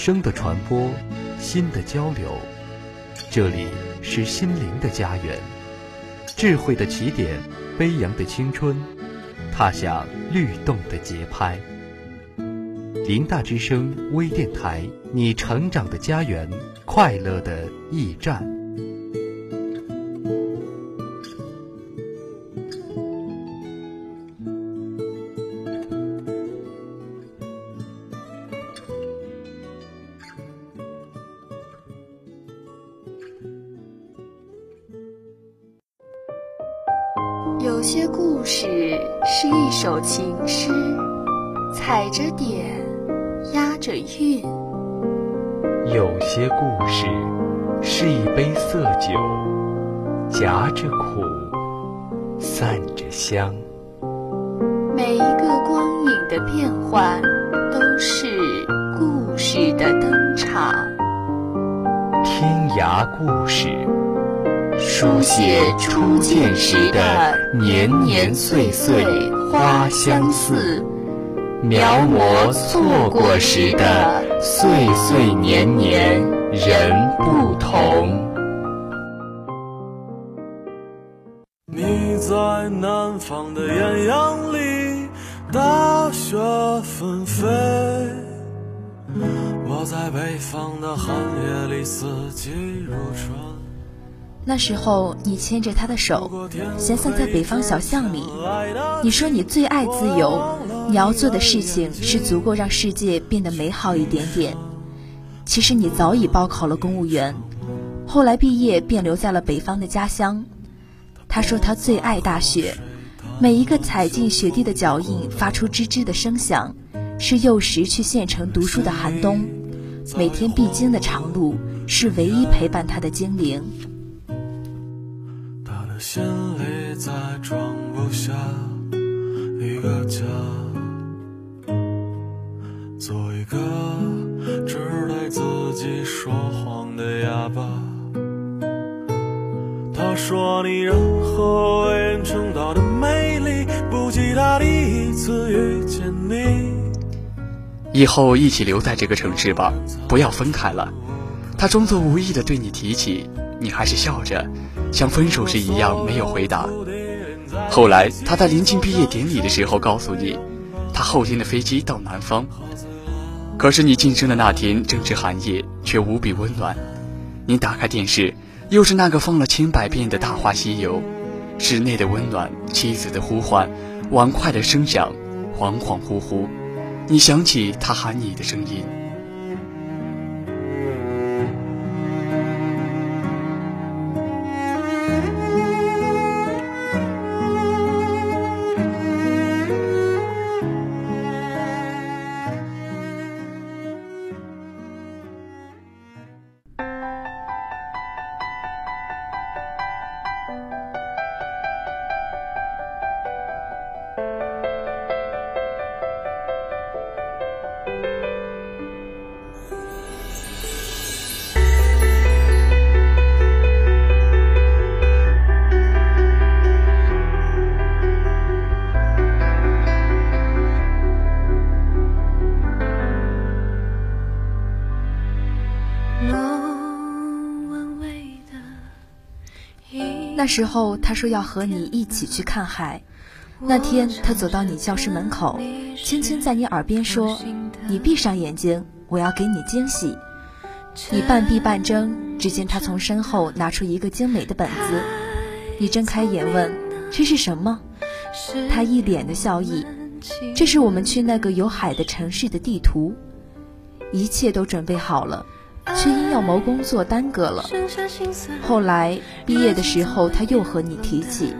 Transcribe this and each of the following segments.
声的传播，心的交流。这里是心灵的家园，智慧的起点，飞扬的青春，踏响律动的节拍。林大之声微电台，你成长的家园，快乐的驿站。有些故事是一首情诗，踩着点，押着韵；有些故事是一杯色酒，夹着苦，散着香。每一个光影的变换，都是故事的登场。天涯故事。书写初见时的年年岁岁花相似，描摹错过时的岁岁年年人不同。你在南方的艳阳里，大雪纷飞；我在北方的寒夜里，四季如春。那时候，你牵着他的手，闲散在北方小巷里。你说你最爱自由，你要做的事情是足够让世界变得美好一点点。其实你早已报考了公务员，后来毕业便留在了北方的家乡。他说他最爱大雪，每一个踩进雪地的脚印发出吱吱的声响，是幼时去县城读书的寒冬，每天必经的长路，是唯一陪伴他的精灵。心里再装不下一个家，做一个只对自己说谎的哑巴。他说你任何为人称道的美丽，不及他第一次遇见你。以后一起留在这个城市吧，不要分开了。他装作无意的对你提起，你还是笑着。像分手时一样没有回答。后来他在临近毕业典礼的时候告诉你，他后天的飞机到南方。可是你晋升的那天正值寒夜，却无比温暖。你打开电视，又是那个放了千百遍的《大话西游》，室内的温暖，妻子的呼唤，碗筷的声响，恍恍惚惚，你想起他喊你的声音。那时候他说要和你一起去看海。那天他走到你教室门口，轻轻在你耳边说：“你闭上眼睛，我要给你惊喜。”你半闭半睁，只见他从身后拿出一个精美的本子。你睁开眼问：“这是什么？”他一脸的笑意：“这是我们去那个有海的城市的地图。”一切都准备好了。却因要谋工作耽搁了。后来毕业的时候，他又和你提起，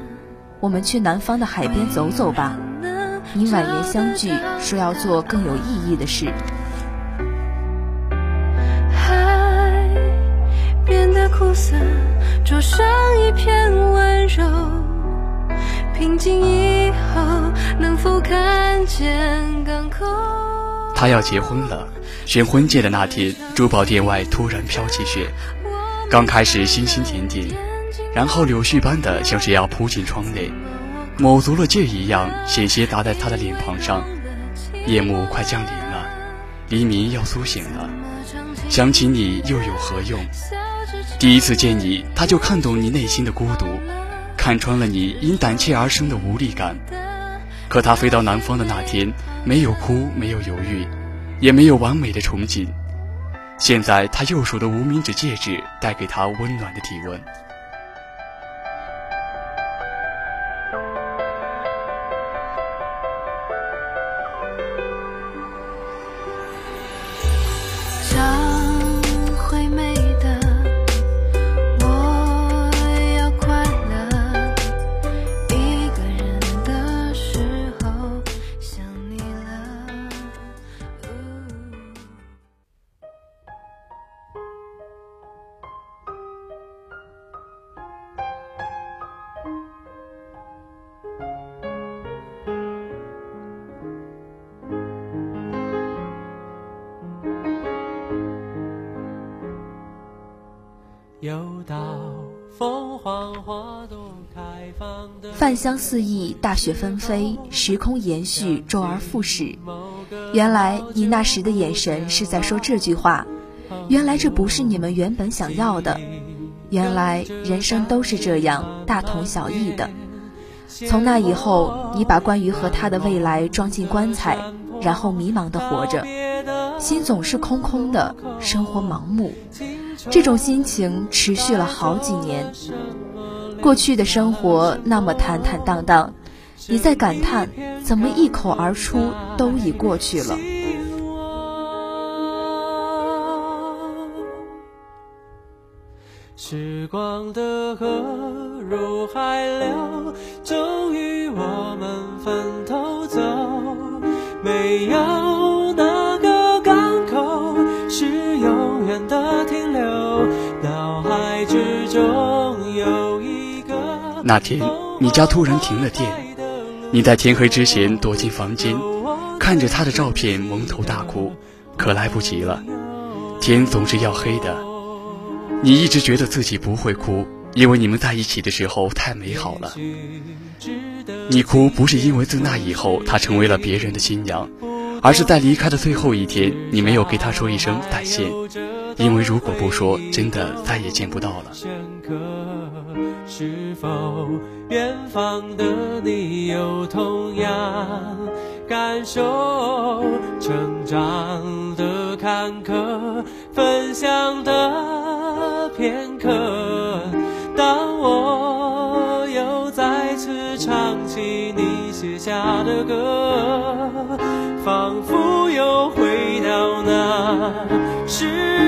我们去南方的海边走走吧。你婉言相拒，说要做更有意义的事。海变得苦涩，灼伤一片温柔。平静以后，能否看见港口？他要结婚了。选婚戒的那天，珠宝店外突然飘起雪。刚开始星星点点，然后柳絮般的像是要扑进窗内，卯足了劲一样，险些砸在他的脸庞上。夜幕快降临了，黎明要苏醒了。想起你又有何用？第一次见你，他就看懂你内心的孤独，看穿了你因胆怯而生的无力感。可他飞到南方的那天，没有哭，没有犹豫，也没有完美的憧憬。现在，他右手的无名指戒指带给他温暖的体温。暗香四溢，大雪纷飞，时空延续，周而复始。原来你那时的眼神是在说这句话。原来这不是你们原本想要的。原来人生都是这样，大同小异的。从那以后，你把关于和他的未来装进棺材，然后迷茫的活着，心总是空空的，生活盲目。这种心情持续了好几年。过去的生活那么坦坦荡荡，你在感叹，怎么一口而出都已过去了。时光的河入海流，终于我们分头走，没有哪个港口是永远的停留，脑海之中。那天，你家突然停了电，你在天黑之前躲进房间，看着他的照片蒙头大哭，可来不及了，天总是要黑的。你一直觉得自己不会哭，因为你们在一起的时候太美好了。你哭不是因为自那以后他成为了别人的新娘，而是在离开的最后一天，你没有给他说一声再见，因为如果不说，真的再也见不到了。是否远方的你有同样感受？成长的坎坷，分享的片刻。当我又再次唱起你写下的歌，仿佛又回到那时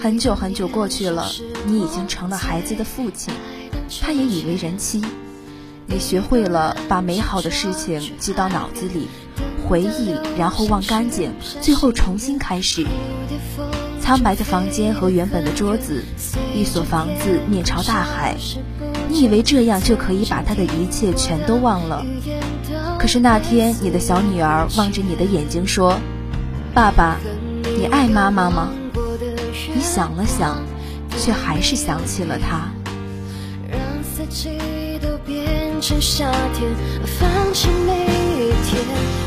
很久很久过去了，你已经成了孩子的父亲，他也已为人妻。你学会了把美好的事情记到脑子里，回忆，然后忘干净，最后重新开始。苍白的房间和原本的桌子，一所房子面朝大海。你以为这样就可以把他的一切全都忘了？可是那天，你的小女儿望着你的眼睛说：“爸爸，你爱妈妈吗？”你想了想，却还是想起了他。让四季都变成夏天，放弃每一天。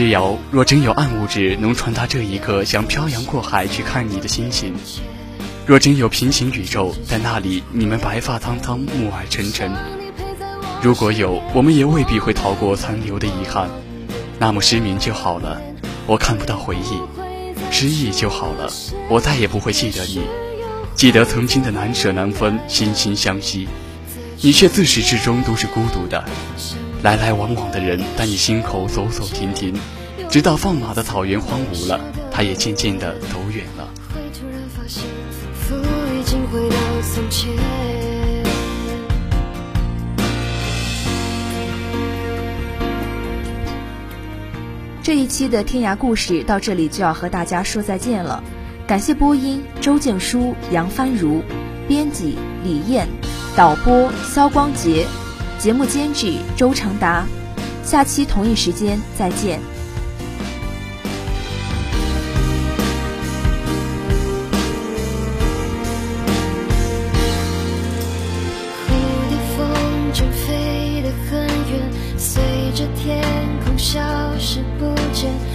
之遥，若真有暗物质能传达这一刻想漂洋过海去看你的心情；若真有平行宇宙，在那里你们白发苍苍，暮霭沉沉；如果有，我们也未必会逃过残留的遗憾。那么失明就好了，我看不到回忆，失忆就好了，我再也不会记得你，记得曾经的难舍难分，心心相惜，你却自始至终都是孤独的，来来往往的人在你心口走走停停，直到放马的草原荒芜了，他也渐渐的走远了。这一期的天涯故事到这里就要和大家说再见了，感谢播音周静书、杨帆如，编辑李艳，导播肖光杰，节目监制周成达，下期同一时间再见。着天空消失不见。